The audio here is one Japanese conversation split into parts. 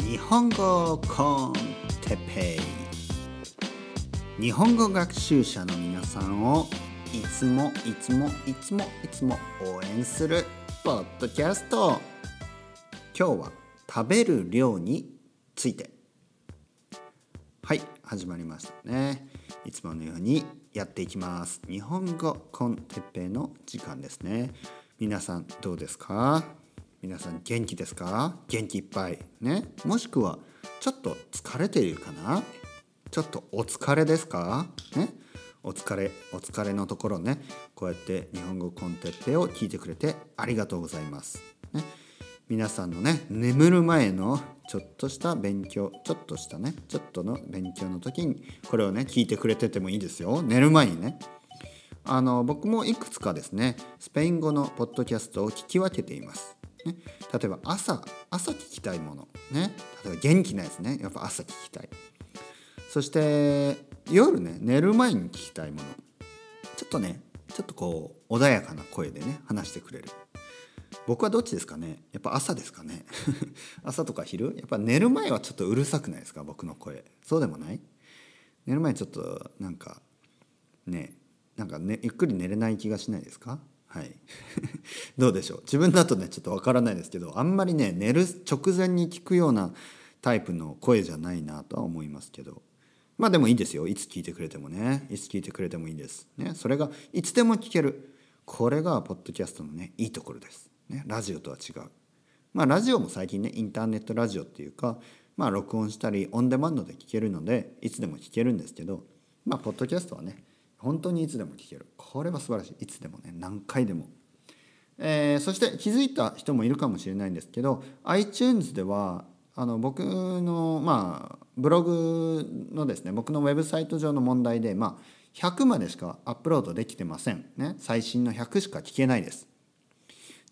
日本語コンテペイ。日本語学習者の皆さんをいつもいつもいつもいつも応援するポッドキャスト。今日は食べる量について。はい始まりましたね。いつものようにやっていきます。日本語コンテッペの時間ですね。皆さんどうですか？皆さん元気ですか？元気いっぱい。ね？もしくはちょっと疲れているかな？ちょっとお疲れですか？ね？お疲れお疲れのところねこうやって日本語コンテッペを聞いてくれてありがとうございます、ね、皆さんのね眠る前のちょっとした勉強ちょっとしたねちょっとの勉強の時にこれをね聞いてくれててもいいですよ。寝る前にね。あの僕もいくつかですねスペイン語のポッドキャストを聞き分けています。ね、例えば朝朝聞きたいもの、ね、例えば元気なやつね。やっぱ朝聞きたい。そして夜ね寝る前に聞きたいもの。ちょっとねちょっとこう穏やかな声でね話してくれる。僕はどっちですかね。やっぱ朝ですかね。朝とか昼？やっぱ寝る前はちょっとうるさくないですか？僕の声。そうでもない？寝る前ちょっとなんかねなんかねゆっくり寝れない気がしないですか？はい。どうでしょう？自分だとねちょっとわからないですけどあんまりね寝る直前に聞くようなタイプの声じゃないなとは思いますけど。まあでもいいですよ。いつ聞いてくれてもね。いつ聞いてくれてもいいです、ね、それがいつでも聞ける。これがポッドキャストのねいいところです、ね、ラジオとは違う。まあラジオも最近ねインターネットラジオっていうかまあ録音したりオンデマンドで聞けるのでいつでも聞けるんですけどまあポッドキャストはね本当にいつでも聞ける。これは素晴らしい。いつでもね何回でも、えー、そして気づいた人もいるかもしれないんですけど iTunes ではあの僕のまあブログのですね僕のウェブサイト上の問題でまあ100までしかアップロードできてません。ね最新の100しか聞けないです。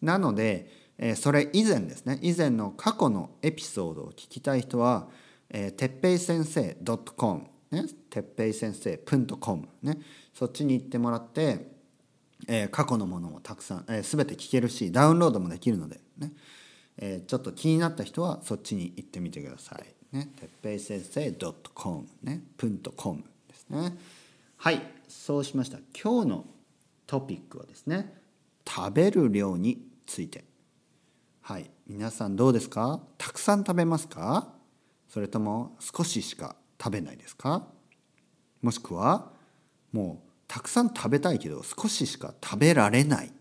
なので、え、それ以前ですね以前の過去のエピソードを聞きたい人は、えー、てっぺい先生 .com ね、てっぺい先生 .com ね。そっちに行ってもらって、えー、過去のものもたくさん、えー、全て聞けるしダウンロードもできるのでね、えー、ちょっと気になった人はそっちに行ってみてください。ね、てっぺい先生 .com ね、プントコムですね。はい、そうしました。今日のトピックはですね、食べる量について。はい、皆さんどうですか？たくさん食べますか？それとも少ししか食べないですか？もしくはもうたくさん食べたいけど少ししか食べられない。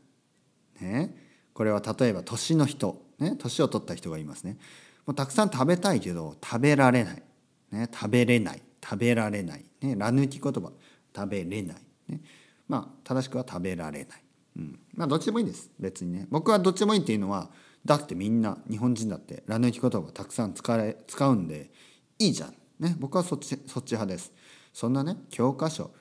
ね、これは例えば年の人、ね、年を取った人がいますね。もうたくさん食べたいけど食べられない。ね、食べれない。食べられない。ね、ら抜き言葉。食べれない。ね、まあ正しくは食べられない。うん、まあどっちでもいいです。別にね。僕はどっちでもいいっていうのはだってみんな日本人だってら抜き言葉たくさん使え使うんでいいじゃん。ね、僕はそっちそっち派です。そんなね教科書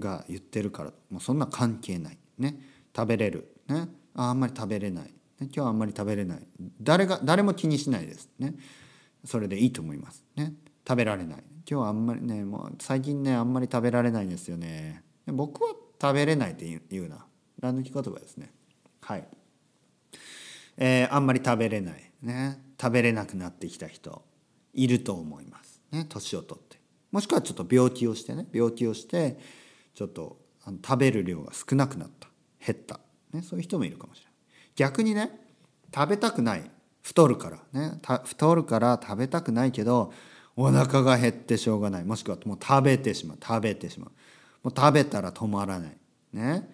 が言ってるからもうそんな関係ない。ね。食べれる。ね。ああんまり食べれない、ね、今日はあんまり食べれない。誰が誰も気にしないです。ね。それでいいと思います。ね。食べられない。今日はあんまりねもう最近ねあんまり食べられないんですよね。僕は食べれないって言うな。乱抜き言葉ですね。はい。えー、あんまり食べれない。ね。食べれなくなってきた人いると思います。ね。年を取って。もしくはちょっと病気をしてね。病気をしてちょっとあの食べる量が少なくなった。減った、ね、そういう人もいるかもしれない。逆にね食べたくない。太るから。ね太るから食べたくないけどお腹が減ってしょうがない。もしくはもう食べてしまう。食べてしまう。もう食べたら止まらない。ね。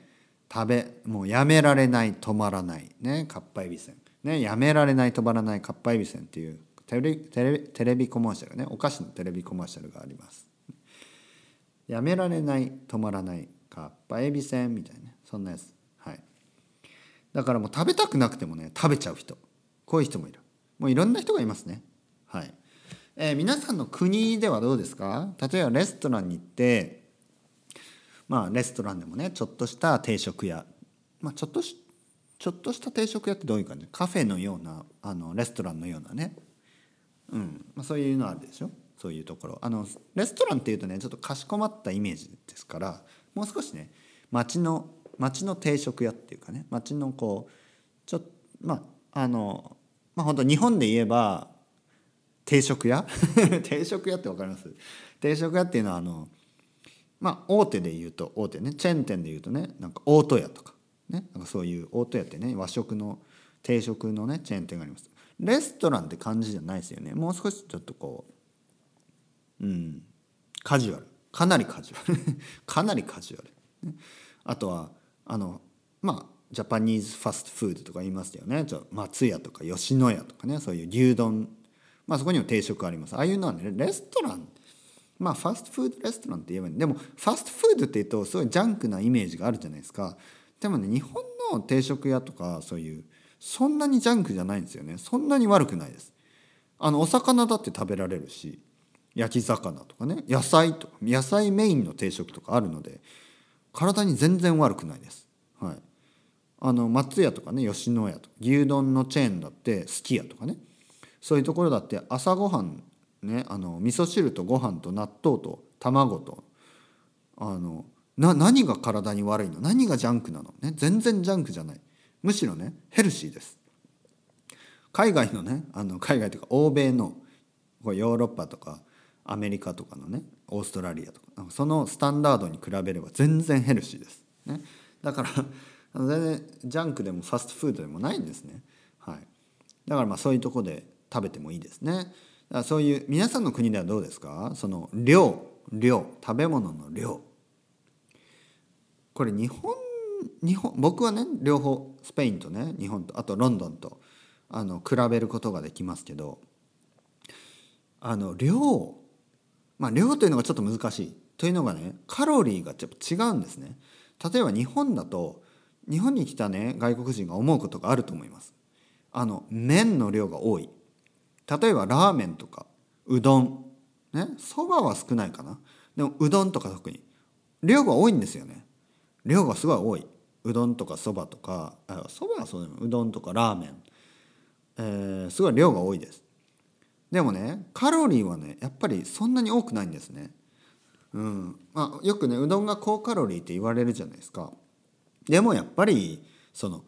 食べもうやめられない止まらない。ねかっぱえびせん。ねやめられない止まらないかっぱえびせんっていうテレテレテレビコマーシャルね。お菓子のテレビコマーシャルがあります。やめられない止まらないかっぱえびせんみたいなそんなやつ。はい。だからもう食べたくなくてもね食べちゃう人。こういう人もいる。もういろんな人がいますね。はい、えー、皆さんの国ではどうですか？例えばレストランに行ってまあレストランでもねちょっとした定食屋。まあちょっとしちょっとした定食屋ってどういう感じ？カフェのようなあのレストランのようなね。うん。まあ、そういうのあるでしょ？そういうところ。あのレストランっていうとねちょっとかしこまったイメージですからもう少しね町の町の定食屋っていうかね町のこうちょっとまああのまあ本当日本で言えば定食屋？定食屋って分かります？定食屋っていうのはあのまあ大手で言うと大手ねチェーン店で言うとねなんか大戸屋とかねなんかそういう大戸屋ってね和食の定食のねチェーン店があります。レストランって感じじゃないですよね。もう少しちょっとこううん。カジュアル。かなりカジュアル。かなりカジュアル、あとはあのまあジャパニーズファストフードとか言いますよね。ちょ松屋とか吉野家とかね。そういう牛丼。まあそこにも定食あります。ああいうのはねレストラン。まあファストフードレストランって言えばいい。でもファストフードって言うとすごいジャンクなイメージがあるじゃないですか。でもね日本の定食屋とかそういうそんなにジャンクじゃないんですよね。そんなに悪くないです。あのお魚だって食べられるし。焼き魚とかね野菜とか野菜メインの定食とかあるので体に全然悪くないです。はい。あの松屋とかね吉野家とか牛丼のチェーンだってすき家とかね。そういうところだって朝ごはんねあの味噌汁とご飯と納豆と卵とあのな何が体に悪いの？何がジャンクなの？ね全然ジャンクじゃない。むしろねヘルシーです。海外のねあの海外というか欧米のヨーロッパとかアメリカとかのねオーストラリアとかそのスタンダードに比べれば全然ヘルシーです、ね、だから全然ジャンクでもファストフードでもないんですね、はい、だからまあそういうとこで食べてもいいですね。だからそういう皆さんの国ではどうですか？その量。量。食べ物の量。これ日本日本僕はね両方スペインとね日本とあとロンドンとあの比べることができますけどあの量まあ量というのがちょっと難しい。というのがねカロリーがちょっと違うんですね。例えば日本だと日本に来たね外国人が思うことがあると思います。あの麺の量が多い。例えばラーメンとかうどん。ねそばは少ないかな。でもうどんとか特に。量が多いんですよね。量がすごい多い。うどんとかそばとかそばはそうでもうどんとかラーメン、えー、すごい量が多いです。でもねカロリーはねやっぱりそんなに多くないんですね。うん。まあよくねうどんが高カロリーって言われるじゃないですか。でもやっぱりその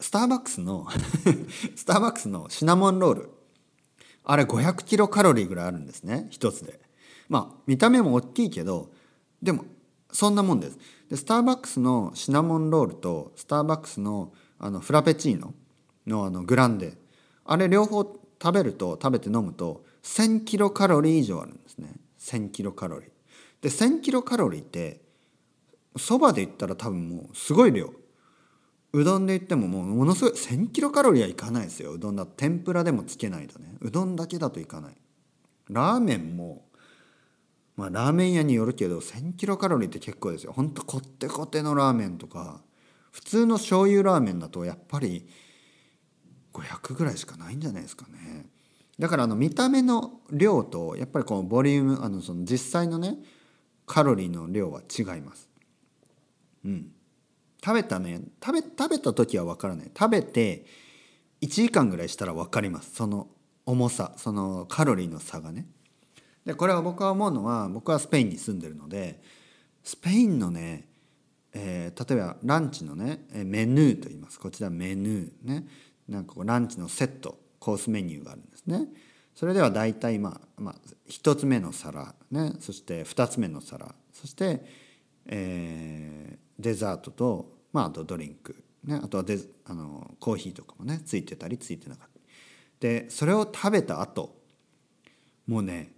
スターバックスの スターバックスのシナモンロール。あれ500キロカロリーぐらいあるんですね。一つで。まあ見た目も大きいけどでもそんなもんです。でスターバックスのシナモンロールとスターバックスのあのフラペチーノのあのグランデ。あれ両方食べると食べて飲むと1000キロカロリー以上あるんですね。1000キロカロリー。で1000キロカロリーってそばで言ったら多分もうすごい量。うどんで言ってももうものすごい1000キロカロリーはいかないですよ。うどんだと天ぷらでもつけないとね。うどんだけだといかない。ラーメンもまあラーメン屋によるけど1000キロカロリーって結構ですよ。ほんとこってこてのラーメンとか普通の醤油ラーメンだとやっぱり500ぐらいしかないんじゃないですかね。だからあの見た目の量とやっぱりこのボリュームあのその実際のねカロリーの量は違います。うん。食べたね食べ食べた時は分からない。食べて1時間ぐらいしたら分かります。その重さそのカロリーの差がね。でこれは僕は思うのは僕はスペインに住んでるのでスペインのね、えー、例えばランチのねメヌーと言います。こちらメヌーね。なんかこうランチのセットコースメニューがあるんですね。それでは大体まあ、まあ、1つ目の皿ね。そして2つ目の皿。そして、えー、デザートと、まあ、あとドリンク、ね、あとはデあのコーヒーとかもねついてたりついてなかったでそれを食べた後もうね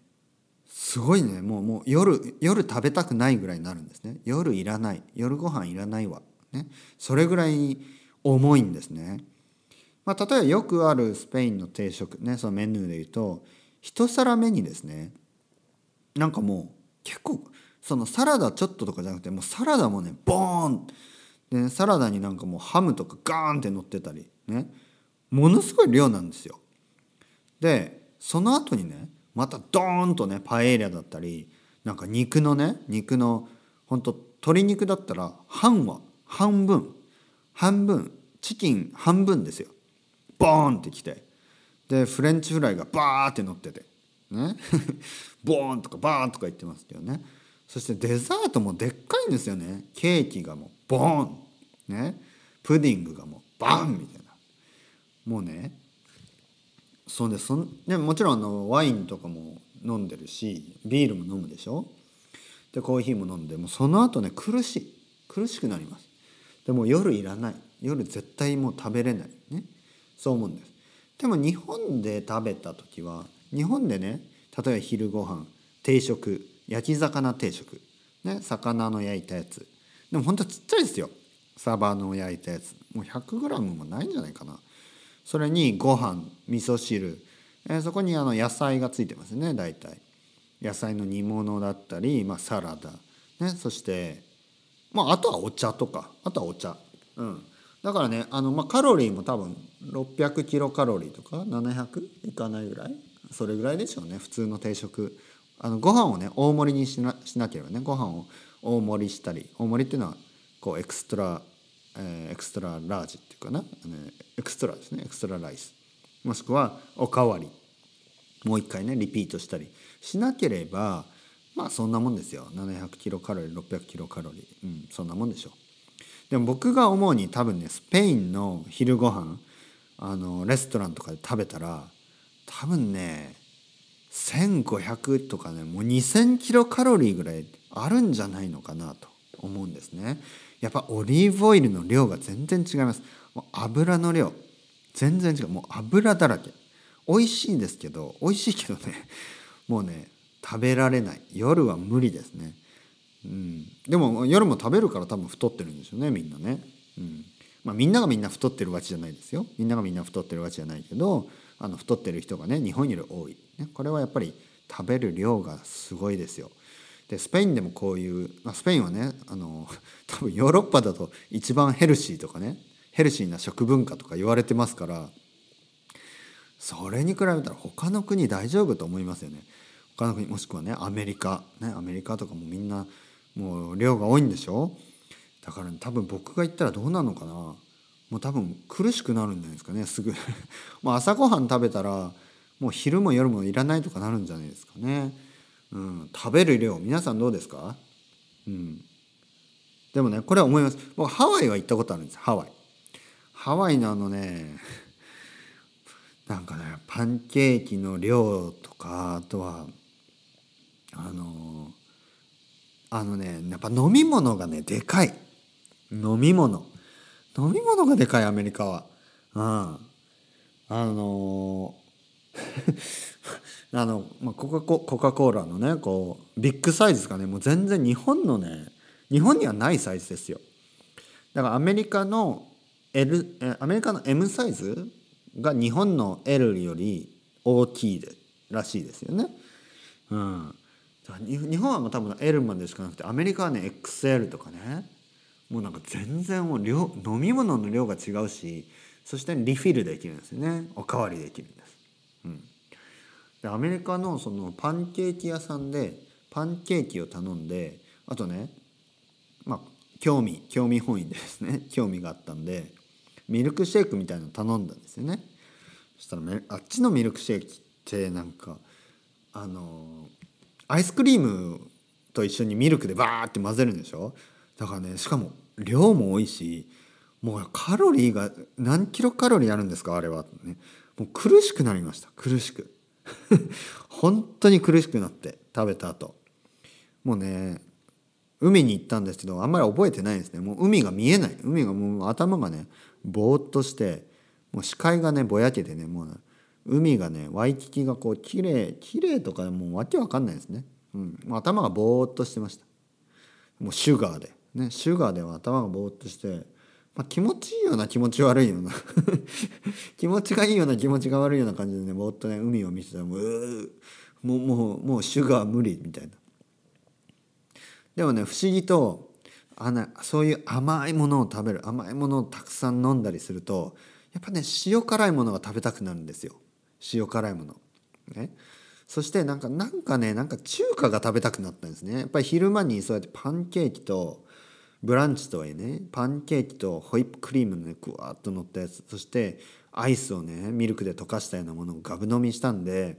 すごいね。もうもう夜夜食べたくないぐらいになるんですね。夜いらない。夜ご飯いらないわ、ね、それぐらい重いんですね、まあ、例えばよくあるスペインの定食ねそのメニューで言うと一皿目にですねなんかもう結構そのサラダちょっととかじゃなくてもうサラダもねボーンでサラダになんかもうハムとかガーンって乗ってたりねものすごい量なんですよ。でその後にねまたドーンとねパエリアだったりなんか肉のね肉のほんと鶏肉だったら半は半分半分チキン半分ですよボーンってきて。でフレンチフライがバーって乗ってて。ね。ボーンとかバーンとか言ってますけどね。そしてデザートもでっかいんですよね。ケーキがもうボーン。ね。プディングがもうバンみたいな。もうね。そうでそんでもちろんあのワインとかも飲んでるしビールも飲むでしょ。でコーヒーも飲んでもうその後ね苦しい。苦しくなります。でも夜いらない。夜絶対もう食べれない。そう思うんです。でも日本で食べた時は日本でね例えば昼ご飯定食焼き魚定食ね魚の焼いたやつ。でもほんとちっちゃいですよ。サバの焼いたやつ。もう 100g もないんじゃないかな。それにご飯味噌汁、え、そこにあの野菜がついてますね大体。野菜の煮物だったり、まあ、サラダ、ね、そしてまああとはお茶とか。あとはお茶。うん。だからねあの、まあ、カロリーも多分600キロカロリーとか700いかないぐらい？それぐらいでしょうね普通の定食。あのご飯をね大盛りにしなしなければねご飯を大盛りしたり大盛りっていうのはこうエクストラ、えー、エクストララージっていうかな、ね、エクストラですねエクストラライス。もしくはおかわり。もう一回ねリピートしたりしなければまあそんなもんですよ。700キロカロリー600キロカロリー。うんそんなもんでしょう。でも僕が思うに多分ねスペインの昼ご飯あのレストランとかで食べたら多分ね1500とかねもう2000キロカロリーぐらいあるんじゃないのかなと思うんですね。やっぱオリーブオイルの量が全然違います。もう油の量全然違う。もう油だらけ。美味しいんですけど美味しいけどね もうね食べられない。夜は無理ですね。うん、でも夜も食べるから多分太ってるんですよねみんなね、うん。まあ、みんながみんな太ってるわけじゃないですよ。みんながみんな太ってるわけじゃないけどあの太ってる人がね日本より多い、ね、これはやっぱり食べる量がすごいですよ。でスペインでもこういう、まあ、スペインはねあの 多分ヨーロッパだと一番ヘルシーとかねヘルシーな食文化とか言われてますからそれに比べたら他の国大丈夫と思いますよね。他の国もしくはねアメリカ。ねアメリカとかもみんなもう量が多いんでしょ？だから、ね、多分僕が言ったらどうなのかな。もう多分苦しくなるんじゃないですかね。すぐ。もう朝ごはん食べたらもう昼も夜もいらないとかなるんじゃないですかね、うん、食べる量皆さんどうですか？うん。でもねこれは思います。僕ハワイは行ったことあるんです。ハワイ。ハワイのあのね なんかねパンケーキの量とかあとはあのあのねやっぱ飲み物がねでかい。飲み物。飲み物がでかいアメリカは。うん。あの あの、まあ、コカココカ・コーラのねこうビッグサイズですかねもう全然日本のね日本にはないサイズですよ。だからアメリカの L アメリカの M サイズが日本の L より大きいでらしいですよね。うん、日本はもう多分 L までしかなくてアメリカはね XL とかね。もうなんか全然もう量飲み物の量が違うしそしてリフィルできるんですよねおかわりできるんです。うん、でアメリカのそのパンケーキ屋さんでパンケーキを頼んであとねまあ興味興味本位でですね 興味があったんでミルクシェイクみたいの頼んだんですよね。そしたらあっちのミルクシェイクってなんかあのアイスクリームと一緒にミルクでバーって混ぜるんでしょ？だからねしかも量も多いしもうカロリーが何キロカロリーあるんですかあれは、ね、もう苦しくなりました。苦しく。本当に苦しくなって食べた後。もうね海に行ったんですけどあんまり覚えてないですね。もう海が見えない。海がもう頭がねぼーっとしてもう視界がねぼやけてねもう海がねワイキキがこう綺麗綺麗とかもうわけわかんないですね、うん、頭がぼーっとしてました。もうシュガーで。ねシュガーでは頭がぼーっとして、まあ、気持ちいいような気持ち悪いような。気持ちがいいような気持ちが悪いような感じでねぼーっとね海を見てたらもうもうもうもうシュガー無理みたいな。でもね不思議とあのそういう甘いものを食べる甘いものをたくさん飲んだりするとやっぱね塩辛いものが食べたくなるんですよ。塩辛いもの。ね、そしてなんかなんかねなんか中華が食べたくなったんですね。やっぱり昼間にそうやってパンケーキとブランチとはいえねパンケーキとホイップクリームのねぐわっと乗ったやつそしてアイスをねミルクで溶かしたようなものをガブ飲みしたんで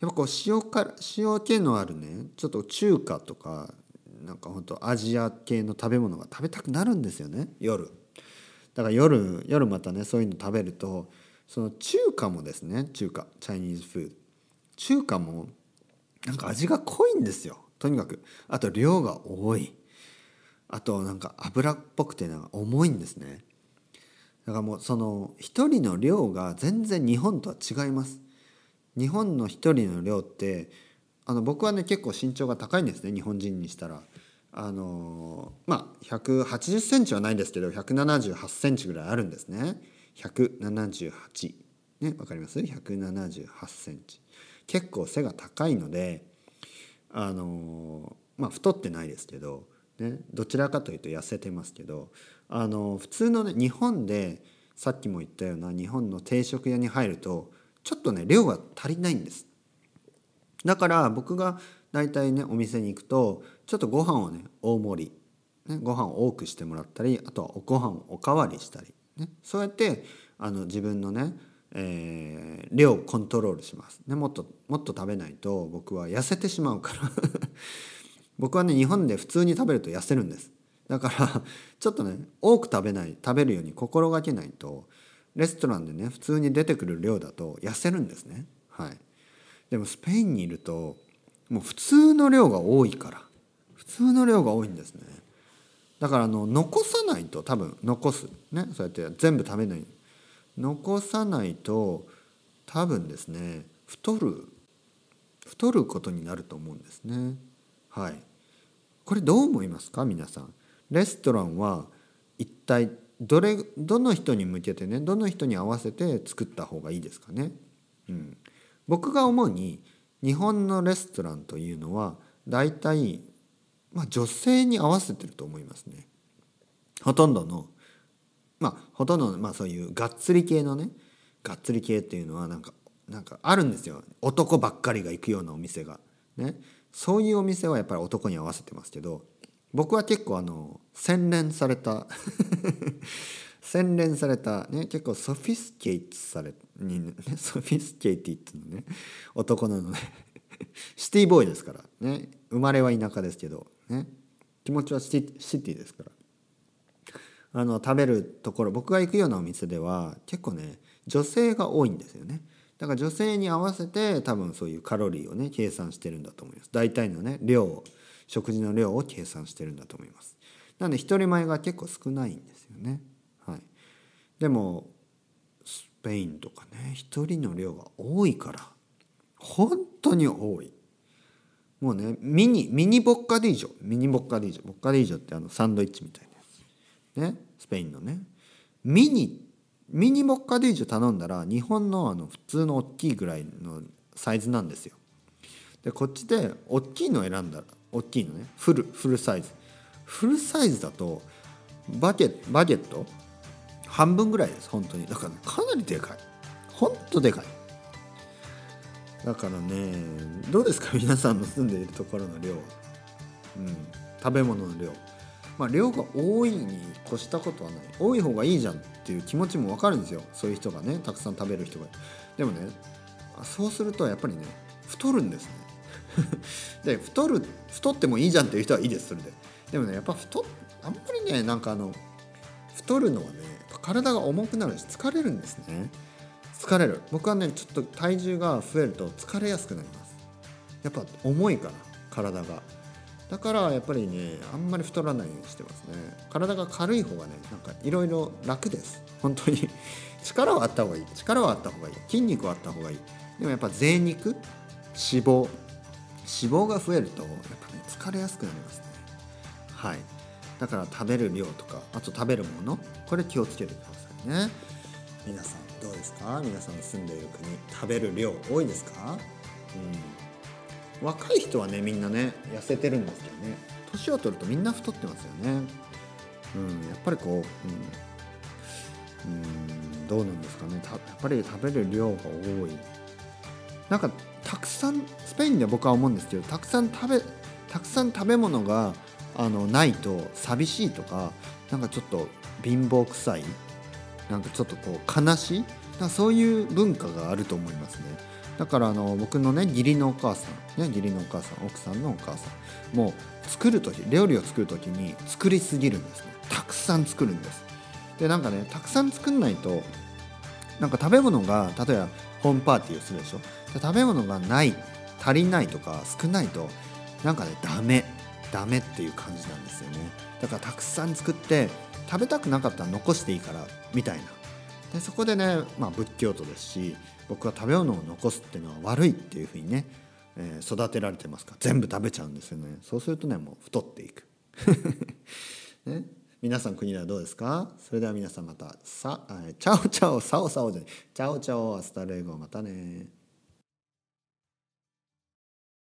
やっぱこう塩辛塩気のあるねちょっと中華とかなんかほんとアジア系の食べ物が食べたくなるんですよね夜。だから夜夜またねそういうの食べるとその中華もですね中華チャイニーズフード中華もなんか味が濃いんですよとにかく。あと量が多い。あとなんか油っぽくてなんか重いんですね。だからもうその一人の量が全然日本とは違います。日本の一人の量ってあの僕はね結構身長が高いんですね日本人にしたら。あのまあ180センチはないんですけど178センチぐらいあるんですね。178ねわかります？178センチ。結構背が高いのであのまあ太ってないですけど、ね、どちらかというと痩せてますけどあの普通のね日本でさっきも言ったような日本の定食屋に入るとちょっとね量が足りないんです。だから僕が大体ねお店に行くとちょっとご飯をね大盛り、ね、ご飯を多くしてもらったりあとはおご飯をおかわりしたり、ね、そうやってあの自分のね、えー、量をコントロールします、ね、もっともっと食べないと僕は痩せてしまうから。僕はね日本で普通に食べると痩せるんです。だから ちょっとね多く食べない食べるように心がけないとレストランでね普通に出てくる量だと痩せるんですね。はい。でもスペインにいるともう普通の量が多いから普通の量が多いんですね。だからあの残さないと多分残す。ねそうやって全部食べない。残さないと多分ですね太る太ることになると思うんですね。はい。これどう思いますか？皆さん。レストランは一体どれどの人に向けてねどの人に合わせて作った方がいいですかね、うん、僕が思うに日本のレストランというのは大体、まあ、女性に合わせてると思いますね。ほとんどのまあほとんどの、まあ、そういうがっつり系のねがっつり系っていうのはなんかなんかあるんですよ。男ばっかりが行くようなお店が。ね。そういうお店はやっぱり男に合わせてますけど僕は結構あの洗練された洗練された、ね、結構ソフィスケイトされに、ね、ソフィスケイティっていうのね男なのねシティボーイですからね生まれは田舎ですけどね気持ちはシティシティですから。あの食べるところ僕が行くようなお店では結構ね女性が多いんですよね。だから女性に合わせて多分そういうカロリーをね計算してるんだと思います。大体のね量を食事の量を計算してるんだと思います。なので一人前が結構少ないんですよね。はい。でもスペインとかね一人の量が多いから本当に多い。もうねミニミニボッカディージョ。ミニボッカディージョ。ボッカディージョってあのサンドイッチみたいなやつ。ね？スペインのね。ミニミニボッカディージョ頼んだら日本のあの普通の大きいぐらいのサイズなんですよ。でこっちで大きいの選んだら大きいのね。フルフルサイズ。フルサイズだとバゲバゲット？半分ぐらいです本当に。だから、かなりでかい。ほんとでかい。だからねどうですか？皆さんの住んでいるところの量、うん、食べ物の量。まあ量が多いに越したことはない。多い方がいいじゃんっていう気持ちも分かるんですよ。そういう人がねたくさん食べる人が。でもねそうするとやっぱりね太るんですね。で太る太ってもいいじゃんっていう人はいいですそれで。でもねやっぱ太あんまりねなんかあの太るのはね体が重くなるし疲れるんですね。疲れる。僕はねちょっと体重が増えると疲れやすくなります。やっぱ重いから体が。だからやっぱりねあんまり太らないようにしてますね。体が軽い方がねなんかいろいろ楽です。本当に。力はあった方がいい。力はあった方がいい。筋肉はあった方がいい。でもやっぱ贅肉脂肪。脂肪が増えるとやっぱね疲れやすくなりますね。はい。だから食べる量とかあと食べるものこれ気をつけてくださいね。皆さんどうですか？皆さんの住んでいる国食べる量多いですか？うん。若い人はねみんなね痩せてるんですけどね。年を取るとみんな太ってますよね。うんやっぱりこううんうんどうなんですかね。やっぱり食べる量が多い。なんかたくさんスペインで僕は思うんですけどたくさん食べたくさん食べ物があのないと寂しいとかなんかちょっと貧乏くさい。なんかちょっとこう悲しい。だそういう文化があると思いますね。だからあの僕のね義理のお母さんね義理のお母さん奥さんのお母さんもう作る時料理を作る時に作りすぎるんですね。たくさん作るんです。でなんかねたくさん作んないとなんか食べ物が例えばホームパーティーをするでしょ。で食べ物がない足りないとか少ないとなんかねダメ。ダメっていう感じなんですよね。だからたくさん作って食べたくなかったら残していいからみたいな。でそこでね、まあ、仏教徒ですし僕は食べ物を残すっていうのは悪いっていうふうにね、えー、育てられてますから全部食べちゃうんですよね。そうするとねもう太っていく、ね、皆さん国ではどうですか？それでは皆さんまたさ chao chao chao chao で chao chao hasta luego またね。